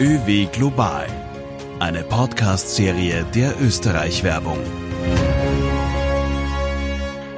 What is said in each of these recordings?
ÖW Global, eine Podcast-Serie der Österreich-Werbung.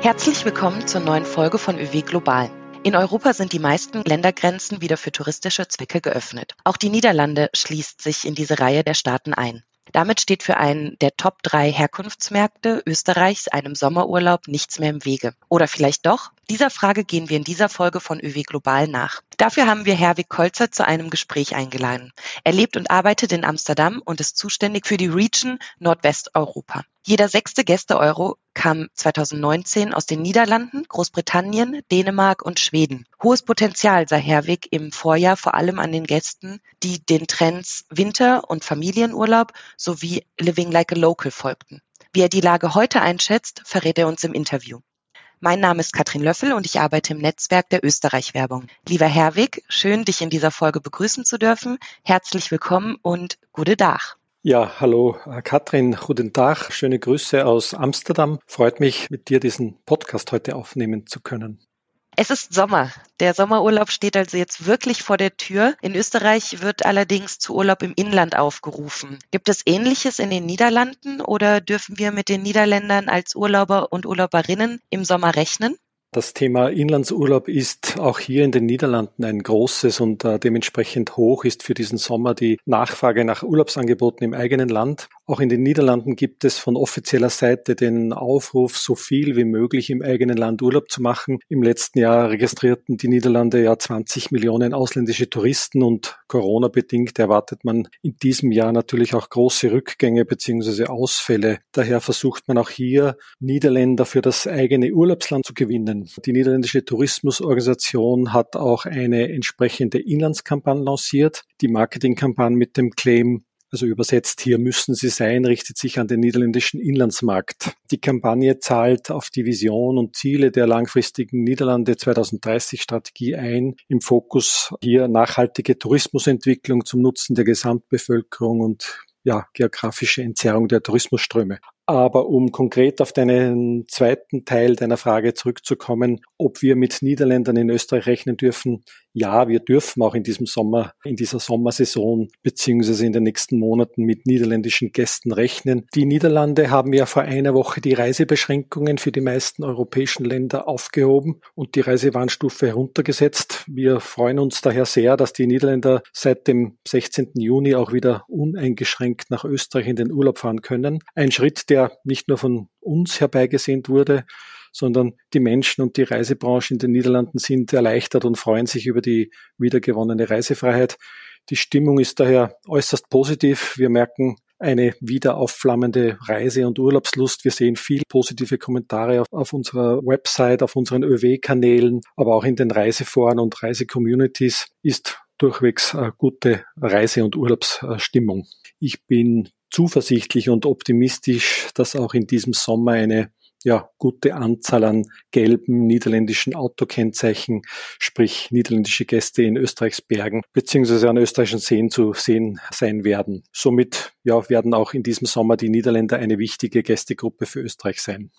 Herzlich willkommen zur neuen Folge von ÖW Global. In Europa sind die meisten Ländergrenzen wieder für touristische Zwecke geöffnet. Auch die Niederlande schließt sich in diese Reihe der Staaten ein. Damit steht für einen der Top drei Herkunftsmärkte Österreichs einem Sommerurlaub nichts mehr im Wege. Oder vielleicht doch? Dieser Frage gehen wir in dieser Folge von ÖW Global nach. Dafür haben wir Herwig Kolzer zu einem Gespräch eingeladen. Er lebt und arbeitet in Amsterdam und ist zuständig für die Region Nordwesteuropa. Jeder sechste Gäste-Euro kam 2019 aus den Niederlanden, Großbritannien, Dänemark und Schweden. Hohes Potenzial sah Herwig im Vorjahr vor allem an den Gästen, die den Trends Winter- und Familienurlaub sowie Living like a Local folgten. Wie er die Lage heute einschätzt, verrät er uns im Interview. Mein Name ist Katrin Löffel und ich arbeite im Netzwerk der Österreich-Werbung. Lieber Herwig, schön, dich in dieser Folge begrüßen zu dürfen. Herzlich willkommen und gute Dach. Ja, hallo Katrin, guten Tag, schöne Grüße aus Amsterdam. Freut mich, mit dir diesen Podcast heute aufnehmen zu können. Es ist Sommer. Der Sommerurlaub steht also jetzt wirklich vor der Tür. In Österreich wird allerdings zu Urlaub im Inland aufgerufen. Gibt es Ähnliches in den Niederlanden oder dürfen wir mit den Niederländern als Urlauber und Urlauberinnen im Sommer rechnen? Das Thema Inlandsurlaub ist auch hier in den Niederlanden ein großes und äh, dementsprechend hoch ist für diesen Sommer die Nachfrage nach Urlaubsangeboten im eigenen Land. Auch in den Niederlanden gibt es von offizieller Seite den Aufruf, so viel wie möglich im eigenen Land Urlaub zu machen. Im letzten Jahr registrierten die Niederlande ja 20 Millionen ausländische Touristen und Corona bedingt erwartet man in diesem Jahr natürlich auch große Rückgänge bzw. Ausfälle. Daher versucht man auch hier Niederländer für das eigene Urlaubsland zu gewinnen. Die niederländische Tourismusorganisation hat auch eine entsprechende Inlandskampagne lanciert. Die Marketingkampagne mit dem Claim also übersetzt hier müssen sie sein, richtet sich an den niederländischen Inlandsmarkt. Die Kampagne zahlt auf die Vision und Ziele der langfristigen Niederlande 2030 Strategie ein. Im Fokus hier nachhaltige Tourismusentwicklung zum Nutzen der Gesamtbevölkerung und ja, geografische Entzerrung der Tourismusströme. Aber um konkret auf deinen zweiten Teil deiner Frage zurückzukommen, ob wir mit Niederländern in Österreich rechnen dürfen, ja, wir dürfen auch in diesem Sommer, in dieser Sommersaison beziehungsweise in den nächsten Monaten mit niederländischen Gästen rechnen. Die Niederlande haben ja vor einer Woche die Reisebeschränkungen für die meisten europäischen Länder aufgehoben und die Reisewarnstufe heruntergesetzt. Wir freuen uns daher sehr, dass die Niederländer seit dem 16. Juni auch wieder uneingeschränkt nach Österreich in den Urlaub fahren können. Ein Schritt, der nicht nur von uns herbeigesehnt wurde, sondern die Menschen und die Reisebranche in den Niederlanden sind erleichtert und freuen sich über die wiedergewonnene Reisefreiheit. Die Stimmung ist daher äußerst positiv. Wir merken eine wieder aufflammende Reise- und Urlaubslust. Wir sehen viel positive Kommentare auf, auf unserer Website, auf unseren ÖW-Kanälen, aber auch in den Reiseforen und Reisecommunities ist durchwegs gute Reise- und Urlaubsstimmung. Ich bin zuversichtlich und optimistisch, dass auch in diesem Sommer eine ja, gute Anzahl an gelben niederländischen Autokennzeichen, sprich niederländische Gäste in Österreichs Bergen beziehungsweise an österreichischen Seen zu sehen sein werden. Somit ja, werden auch in diesem Sommer die Niederländer eine wichtige Gästegruppe für Österreich sein.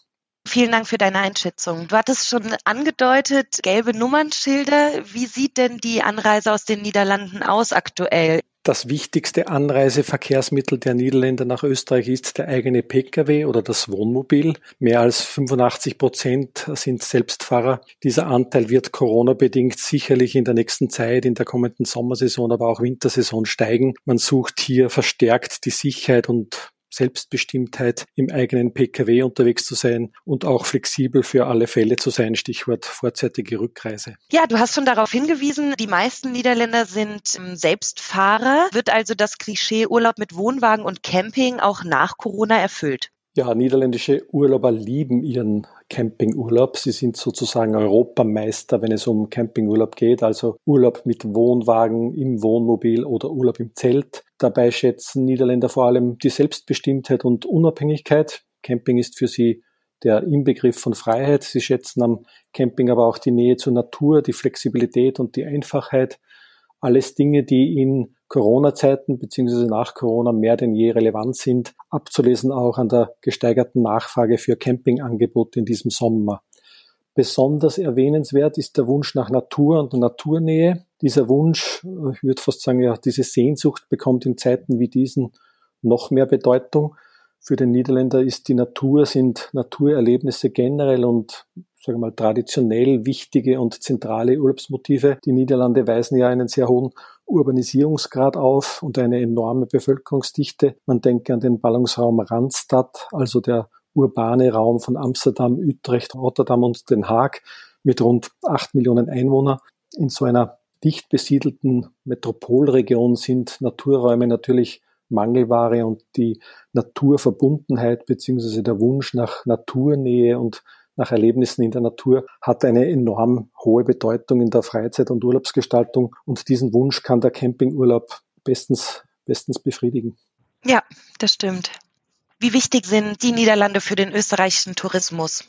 Vielen Dank für deine Einschätzung. Du hattest schon angedeutet, gelbe Nummernschilder. Wie sieht denn die Anreise aus den Niederlanden aus aktuell? Das wichtigste Anreiseverkehrsmittel der Niederländer nach Österreich ist der eigene Pkw oder das Wohnmobil. Mehr als 85 Prozent sind Selbstfahrer. Dieser Anteil wird Corona-bedingt sicherlich in der nächsten Zeit, in der kommenden Sommersaison, aber auch Wintersaison steigen. Man sucht hier verstärkt die Sicherheit und Selbstbestimmtheit im eigenen Pkw unterwegs zu sein und auch flexibel für alle Fälle zu sein, Stichwort vorzeitige Rückreise. Ja, du hast schon darauf hingewiesen, die meisten Niederländer sind ähm, Selbstfahrer. Wird also das Klischee Urlaub mit Wohnwagen und Camping auch nach Corona erfüllt? Ja, niederländische Urlauber lieben ihren Campingurlaub. Sie sind sozusagen Europameister, wenn es um Campingurlaub geht, also Urlaub mit Wohnwagen im Wohnmobil oder Urlaub im Zelt. Dabei schätzen Niederländer vor allem die Selbstbestimmtheit und Unabhängigkeit. Camping ist für sie der Inbegriff von Freiheit. Sie schätzen am Camping aber auch die Nähe zur Natur, die Flexibilität und die Einfachheit. Alles Dinge, die in Corona-Zeiten beziehungsweise nach Corona mehr denn je relevant sind, abzulesen auch an der gesteigerten Nachfrage für Campingangebote in diesem Sommer. Besonders erwähnenswert ist der Wunsch nach Natur und Naturnähe. Dieser Wunsch, ich würde fast sagen, ja, diese Sehnsucht bekommt in Zeiten wie diesen noch mehr Bedeutung. Für den Niederländer ist die Natur, sind Naturerlebnisse generell und sagen wir mal, traditionell wichtige und zentrale Urlaubsmotive. Die Niederlande weisen ja einen sehr hohen Urbanisierungsgrad auf und eine enorme Bevölkerungsdichte. Man denke an den Ballungsraum Randstad, also der urbane Raum von Amsterdam, Utrecht, Rotterdam und Den Haag mit rund acht Millionen Einwohnern. In so einer dicht besiedelten Metropolregion sind Naturräume natürlich Mangelware und die Naturverbundenheit beziehungsweise der Wunsch nach Naturnähe und nach Erlebnissen in der Natur hat eine enorm hohe Bedeutung in der Freizeit- und Urlaubsgestaltung und diesen Wunsch kann der Campingurlaub bestens, bestens befriedigen. Ja, das stimmt. Wie wichtig sind die Niederlande für den österreichischen Tourismus?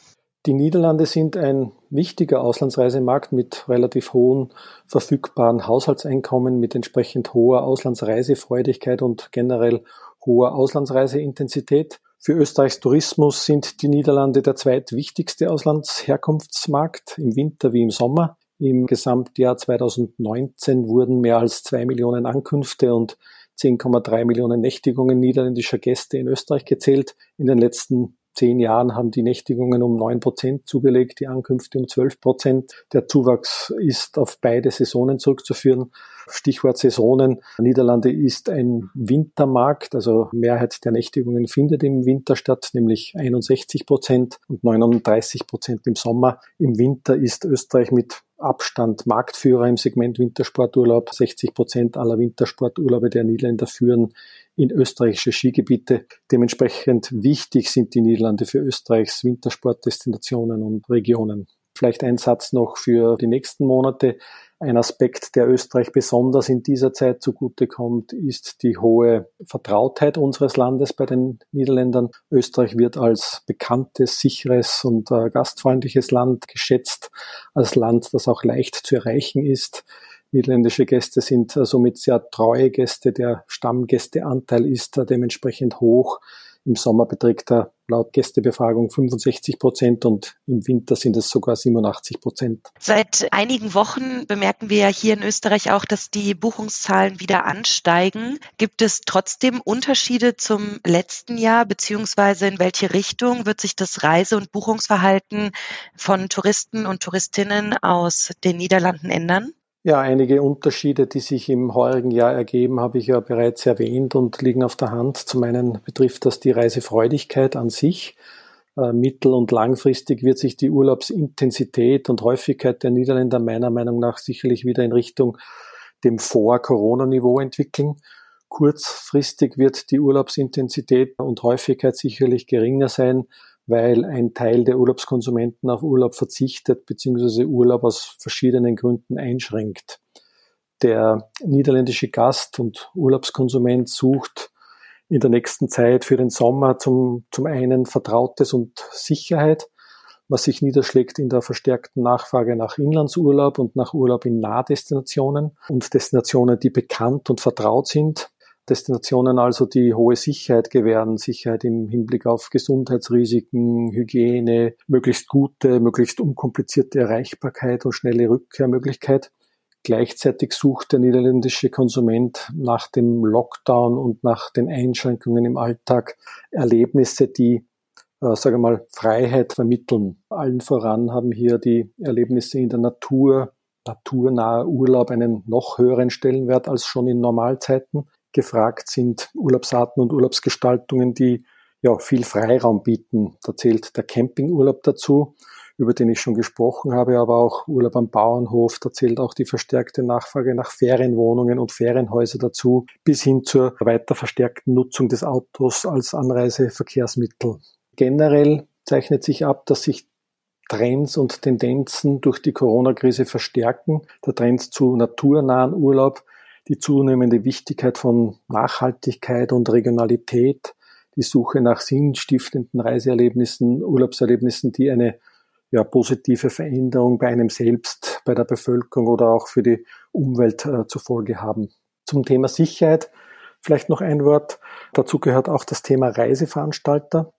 Die Niederlande sind ein wichtiger Auslandsreisemarkt mit relativ hohen verfügbaren Haushaltseinkommen, mit entsprechend hoher Auslandsreisefreudigkeit und generell hoher Auslandsreiseintensität. Für Österreichs Tourismus sind die Niederlande der zweitwichtigste Auslandsherkunftsmarkt im Winter wie im Sommer. Im Gesamtjahr 2019 wurden mehr als zwei Millionen Ankünfte und 10,3 Millionen Nächtigungen niederländischer Gäste in Österreich gezählt. In den letzten zehn Jahren haben die Nächtigungen um neun Prozent zugelegt, die Ankünfte um zwölf Prozent. Der Zuwachs ist auf beide Saisonen zurückzuführen. Stichwort Saisonen. Niederlande ist ein Wintermarkt, also Mehrheit der Nächtigungen findet im Winter statt, nämlich 61 Prozent und 39 Prozent im Sommer. Im Winter ist Österreich mit Abstand Marktführer im Segment Wintersporturlaub. 60 Prozent aller Wintersporturlaube der Niederländer führen in österreichische Skigebiete. Dementsprechend wichtig sind die Niederlande für Österreichs Wintersportdestinationen und Regionen. Vielleicht ein Satz noch für die nächsten Monate. Ein Aspekt, der Österreich besonders in dieser Zeit zugutekommt, ist die hohe Vertrautheit unseres Landes bei den Niederländern. Österreich wird als bekanntes, sicheres und äh, gastfreundliches Land geschätzt, als Land, das auch leicht zu erreichen ist. Niederländische Gäste sind äh, somit sehr treue Gäste. Der Stammgästeanteil ist dementsprechend hoch. Im Sommer beträgt er laut Gästebefragung 65 Prozent und im Winter sind es sogar 87 Prozent. Seit einigen Wochen bemerken wir ja hier in Österreich auch, dass die Buchungszahlen wieder ansteigen. Gibt es trotzdem Unterschiede zum letzten Jahr, beziehungsweise in welche Richtung wird sich das Reise- und Buchungsverhalten von Touristen und Touristinnen aus den Niederlanden ändern? Ja, einige Unterschiede, die sich im heurigen Jahr ergeben, habe ich ja bereits erwähnt und liegen auf der Hand. Zum einen betrifft das die Reisefreudigkeit an sich. Äh, mittel- und langfristig wird sich die Urlaubsintensität und Häufigkeit der Niederländer meiner Meinung nach sicherlich wieder in Richtung dem Vor-Corona-Niveau entwickeln. Kurzfristig wird die Urlaubsintensität und Häufigkeit sicherlich geringer sein, weil ein Teil der Urlaubskonsumenten auf Urlaub verzichtet bzw. Urlaub aus verschiedenen Gründen einschränkt. Der niederländische Gast und Urlaubskonsument sucht in der nächsten Zeit für den Sommer zum, zum einen Vertrautes und Sicherheit, was sich niederschlägt in der verstärkten Nachfrage nach Inlandsurlaub und nach Urlaub in Nahdestinationen und Destinationen, die bekannt und vertraut sind. Destinationen also, die hohe Sicherheit gewähren, Sicherheit im Hinblick auf Gesundheitsrisiken, Hygiene, möglichst gute, möglichst unkomplizierte Erreichbarkeit und schnelle Rückkehrmöglichkeit. Gleichzeitig sucht der niederländische Konsument nach dem Lockdown und nach den Einschränkungen im Alltag Erlebnisse, die, äh, sage mal, Freiheit vermitteln. Allen voran haben hier die Erlebnisse in der Natur, naturnaher Urlaub einen noch höheren Stellenwert als schon in Normalzeiten gefragt sind Urlaubsarten und Urlaubsgestaltungen, die ja viel Freiraum bieten. Da zählt der Campingurlaub dazu, über den ich schon gesprochen habe, aber auch Urlaub am Bauernhof. Da zählt auch die verstärkte Nachfrage nach Ferienwohnungen und Ferienhäuser dazu, bis hin zur weiter verstärkten Nutzung des Autos als Anreiseverkehrsmittel. Generell zeichnet sich ab, dass sich Trends und Tendenzen durch die Corona-Krise verstärken. Der Trend zu naturnahen Urlaub die zunehmende Wichtigkeit von Nachhaltigkeit und Regionalität, die Suche nach sinnstiftenden Reiseerlebnissen, Urlaubserlebnissen, die eine ja, positive Veränderung bei einem selbst, bei der Bevölkerung oder auch für die Umwelt äh, zur Folge haben. Zum Thema Sicherheit vielleicht noch ein Wort. Dazu gehört auch das Thema Reiseveranstalter.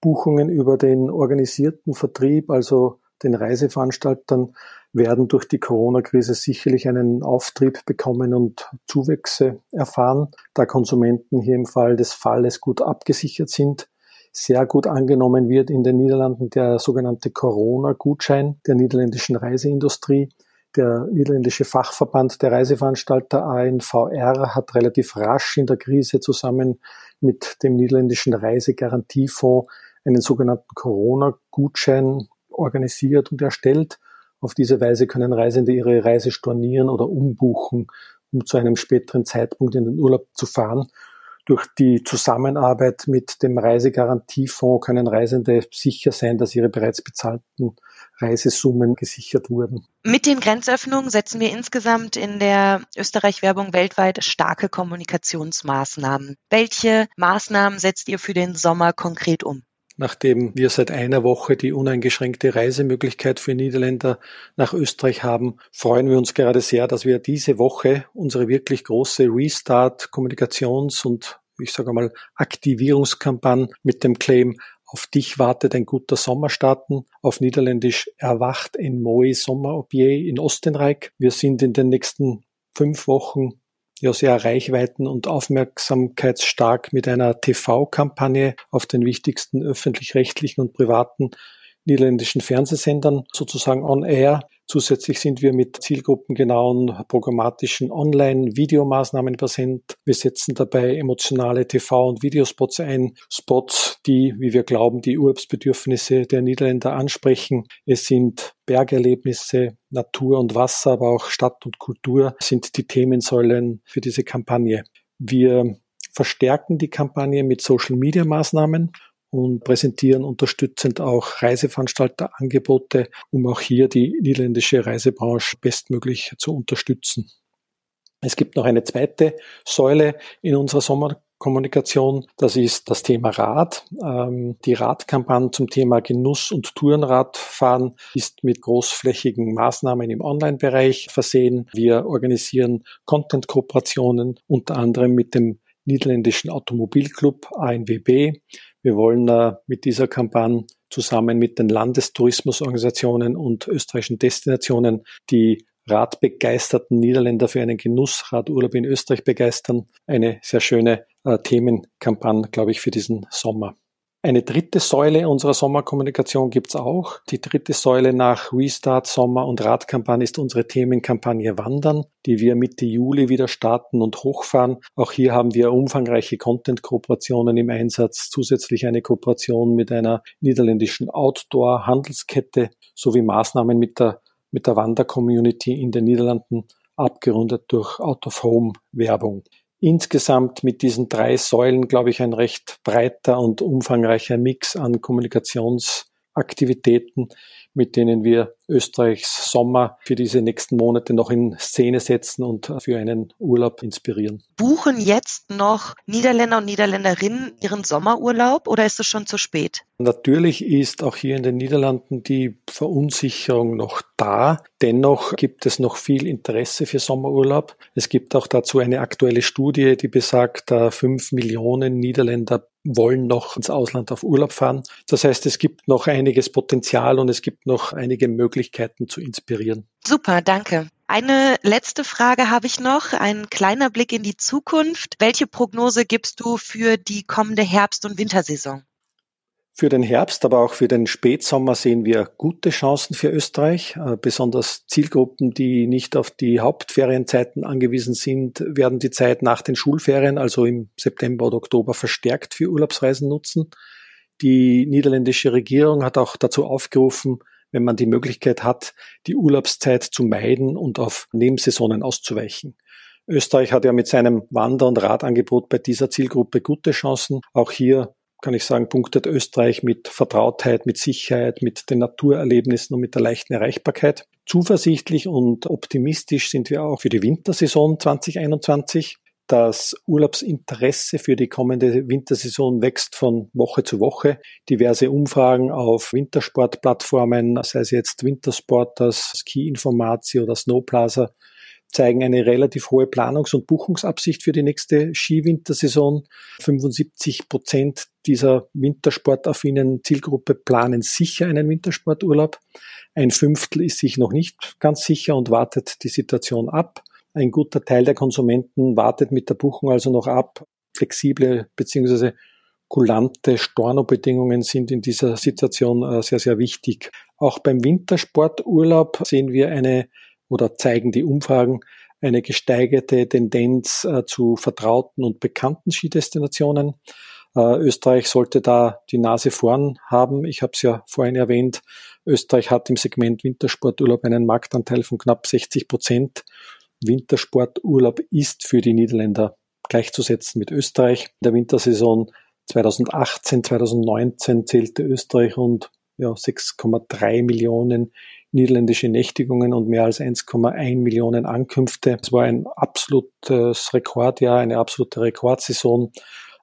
Buchungen über den organisierten Vertrieb, also den Reiseveranstaltern werden durch die Corona-Krise sicherlich einen Auftrieb bekommen und Zuwächse erfahren, da Konsumenten hier im Fall des Falles gut abgesichert sind. Sehr gut angenommen wird in den Niederlanden der sogenannte Corona-Gutschein der niederländischen Reiseindustrie. Der niederländische Fachverband der Reiseveranstalter ANVR hat relativ rasch in der Krise zusammen mit dem niederländischen Reisegarantiefonds einen sogenannten Corona-Gutschein organisiert und erstellt. Auf diese Weise können Reisende ihre Reise stornieren oder umbuchen, um zu einem späteren Zeitpunkt in den Urlaub zu fahren. Durch die Zusammenarbeit mit dem Reisegarantiefonds können Reisende sicher sein, dass ihre bereits bezahlten Reisesummen gesichert wurden. Mit den Grenzöffnungen setzen wir insgesamt in der Österreich-Werbung weltweit starke Kommunikationsmaßnahmen. Welche Maßnahmen setzt ihr für den Sommer konkret um? Nachdem wir seit einer Woche die uneingeschränkte Reisemöglichkeit für Niederländer nach Österreich haben, freuen wir uns gerade sehr, dass wir diese Woche unsere wirklich große Restart Kommunikations- und ich sage mal Aktivierungskampagne mit dem Claim auf dich wartet ein guter Sommer starten. Auf Niederländisch erwacht ein mooi Sommerobje in Ostenreich. Wir sind in den nächsten fünf Wochen ja sehr reichweiten- und aufmerksamkeitsstark mit einer TV-Kampagne auf den wichtigsten öffentlich-rechtlichen und privaten niederländischen Fernsehsendern sozusagen on air. Zusätzlich sind wir mit zielgruppengenauen programmatischen Online-Videomaßnahmen präsent. Wir setzen dabei emotionale TV- und Videospots ein. Spots, die, wie wir glauben, die Urlaubsbedürfnisse der Niederländer ansprechen. Es sind Bergerlebnisse, Natur und Wasser, aber auch Stadt und Kultur sind die Themensäulen für diese Kampagne. Wir verstärken die Kampagne mit Social-Media-Maßnahmen und präsentieren unterstützend auch Reiseveranstalterangebote, um auch hier die niederländische Reisebranche bestmöglich zu unterstützen. Es gibt noch eine zweite Säule in unserer Sommerkommunikation. Das ist das Thema Rad. Ähm, die Radkampagne zum Thema Genuss- und Tourenradfahren ist mit großflächigen Maßnahmen im Online-Bereich versehen. Wir organisieren Content-Kooperationen, unter anderem mit dem niederländischen Automobilclub ANWB. Wir wollen äh, mit dieser Kampagne zusammen mit den Landestourismusorganisationen und österreichischen Destinationen die radbegeisterten Niederländer für einen Genussradurlaub in Österreich begeistern. Eine sehr schöne äh, Themenkampagne, glaube ich, für diesen Sommer. Eine dritte Säule unserer Sommerkommunikation gibt's auch. Die dritte Säule nach Restart Sommer und Radkampagne ist unsere Themenkampagne Wandern, die wir Mitte Juli wieder starten und hochfahren. Auch hier haben wir umfangreiche Content-Kooperationen im Einsatz, zusätzlich eine Kooperation mit einer niederländischen Outdoor-Handelskette sowie Maßnahmen mit der, mit der Wander-Community in den Niederlanden, abgerundet durch Out-of-Home-Werbung insgesamt mit diesen drei Säulen, glaube ich, ein recht breiter und umfangreicher Mix an Kommunikationsaktivitäten, mit denen wir Österreichs Sommer für diese nächsten Monate noch in Szene setzen und für einen Urlaub inspirieren. Buchen jetzt noch Niederländer und Niederländerinnen ihren Sommerurlaub oder ist es schon zu spät? Natürlich ist auch hier in den Niederlanden die Verunsicherung noch da. Dennoch gibt es noch viel Interesse für Sommerurlaub. Es gibt auch dazu eine aktuelle Studie, die besagt, fünf Millionen Niederländer wollen noch ins Ausland auf Urlaub fahren. Das heißt, es gibt noch einiges Potenzial und es gibt noch einige Möglichkeiten zu inspirieren. Super, danke. Eine letzte Frage habe ich noch, ein kleiner Blick in die Zukunft. Welche Prognose gibst du für die kommende Herbst- und Wintersaison? Für den Herbst, aber auch für den Spätsommer sehen wir gute Chancen für Österreich. Äh, besonders Zielgruppen, die nicht auf die Hauptferienzeiten angewiesen sind, werden die Zeit nach den Schulferien, also im September oder Oktober, verstärkt für Urlaubsreisen nutzen. Die niederländische Regierung hat auch dazu aufgerufen, wenn man die Möglichkeit hat, die Urlaubszeit zu meiden und auf Nebensaisonen auszuweichen. Österreich hat ja mit seinem Wander- und Radangebot bei dieser Zielgruppe gute Chancen. Auch hier kann ich sagen, punktet Österreich mit Vertrautheit, mit Sicherheit, mit den Naturerlebnissen und mit der leichten Erreichbarkeit. Zuversichtlich und optimistisch sind wir auch für die Wintersaison 2021. Das Urlaubsinteresse für die kommende Wintersaison wächst von Woche zu Woche. Diverse Umfragen auf Wintersportplattformen, sei es jetzt Wintersport, das Ski Informatio oder Snowplaza, zeigen eine relativ hohe Planungs- und Buchungsabsicht für die nächste Skiwintersaison. 75 Prozent dieser wintersportaffinen Zielgruppe planen sicher einen Wintersporturlaub. Ein Fünftel ist sich noch nicht ganz sicher und wartet die Situation ab. Ein guter Teil der Konsumenten wartet mit der Buchung also noch ab. Flexible bzw. kulante Stornobedingungen sind in dieser Situation äh, sehr, sehr wichtig. Auch beim Wintersporturlaub sehen wir eine oder zeigen die Umfragen eine gesteigerte Tendenz äh, zu vertrauten und bekannten Skidestinationen. Äh, Österreich sollte da die Nase vorn haben. Ich habe es ja vorhin erwähnt. Österreich hat im Segment Wintersporturlaub einen Marktanteil von knapp 60 Prozent. Wintersporturlaub ist für die Niederländer gleichzusetzen mit Österreich. In der Wintersaison 2018, 2019 zählte Österreich rund ja, 6,3 Millionen niederländische Nächtigungen und mehr als 1,1 Millionen Ankünfte. Es war ein absolutes Rekordjahr, eine absolute Rekordsaison.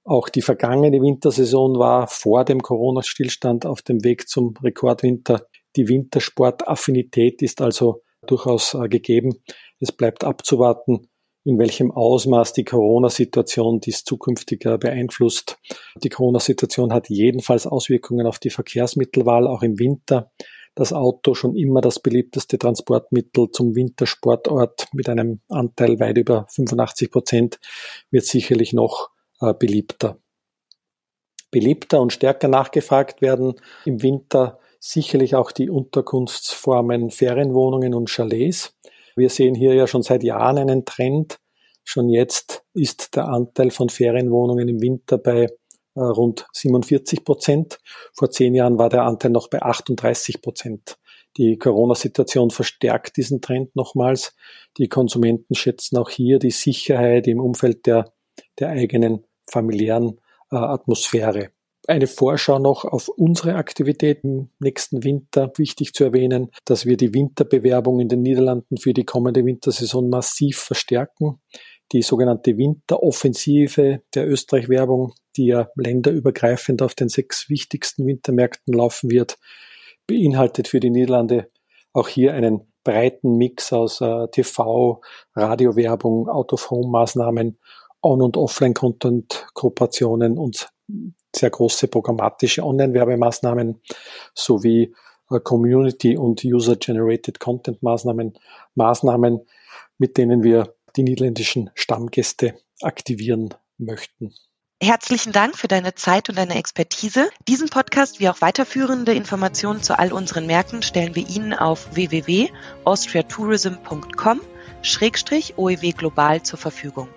Auch die vergangene Wintersaison war vor dem Corona-Stillstand auf dem Weg zum Rekordwinter. Die Wintersportaffinität ist also durchaus äh, gegeben. Es bleibt abzuwarten, in welchem Ausmaß die Corona-Situation dies zukünftig beeinflusst. Die Corona-Situation hat jedenfalls Auswirkungen auf die Verkehrsmittelwahl, auch im Winter. Das Auto schon immer das beliebteste Transportmittel zum Wintersportort mit einem Anteil weit über 85 Prozent wird sicherlich noch äh, beliebter. Beliebter und stärker nachgefragt werden im Winter sicherlich auch die Unterkunftsformen Ferienwohnungen und Chalets. Wir sehen hier ja schon seit Jahren einen Trend. Schon jetzt ist der Anteil von Ferienwohnungen im Winter bei äh, rund 47 Prozent. Vor zehn Jahren war der Anteil noch bei 38 Prozent. Die Corona-Situation verstärkt diesen Trend nochmals. Die Konsumenten schätzen auch hier die Sicherheit im Umfeld der, der eigenen familiären äh, Atmosphäre. Eine Vorschau noch auf unsere Aktivitäten nächsten Winter. Wichtig zu erwähnen, dass wir die Winterbewerbung in den Niederlanden für die kommende Wintersaison massiv verstärken. Die sogenannte Winteroffensive der Österreich-Werbung, die ja länderübergreifend auf den sechs wichtigsten Wintermärkten laufen wird, beinhaltet für die Niederlande auch hier einen breiten Mix aus äh, TV, Radiowerbung, Out-of-Home-Maßnahmen On- und Offline-Content-Kooperationen und sehr große programmatische Online-Werbemaßnahmen sowie äh, Community- und User-Generated Content-Maßnahmen, Maßnahmen, mit denen wir die niederländischen Stammgäste aktivieren möchten. Herzlichen Dank für deine Zeit und deine Expertise. Diesen Podcast wie auch weiterführende Informationen zu all unseren Märkten stellen wir Ihnen auf www.austriatourism.com-oew global zur Verfügung.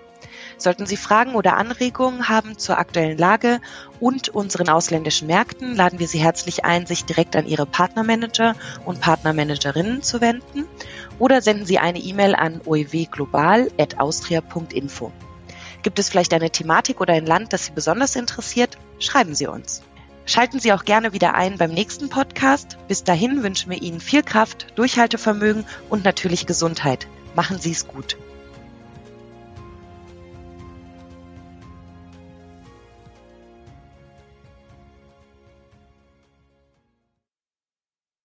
Sollten Sie Fragen oder Anregungen haben zur aktuellen Lage und unseren ausländischen Märkten, laden wir Sie herzlich ein, sich direkt an Ihre Partnermanager und Partnermanagerinnen zu wenden oder senden Sie eine E-Mail an oewglobal.austria.info. Gibt es vielleicht eine Thematik oder ein Land, das Sie besonders interessiert? Schreiben Sie uns. Schalten Sie auch gerne wieder ein beim nächsten Podcast. Bis dahin wünschen wir Ihnen viel Kraft, Durchhaltevermögen und natürlich Gesundheit. Machen Sie es gut.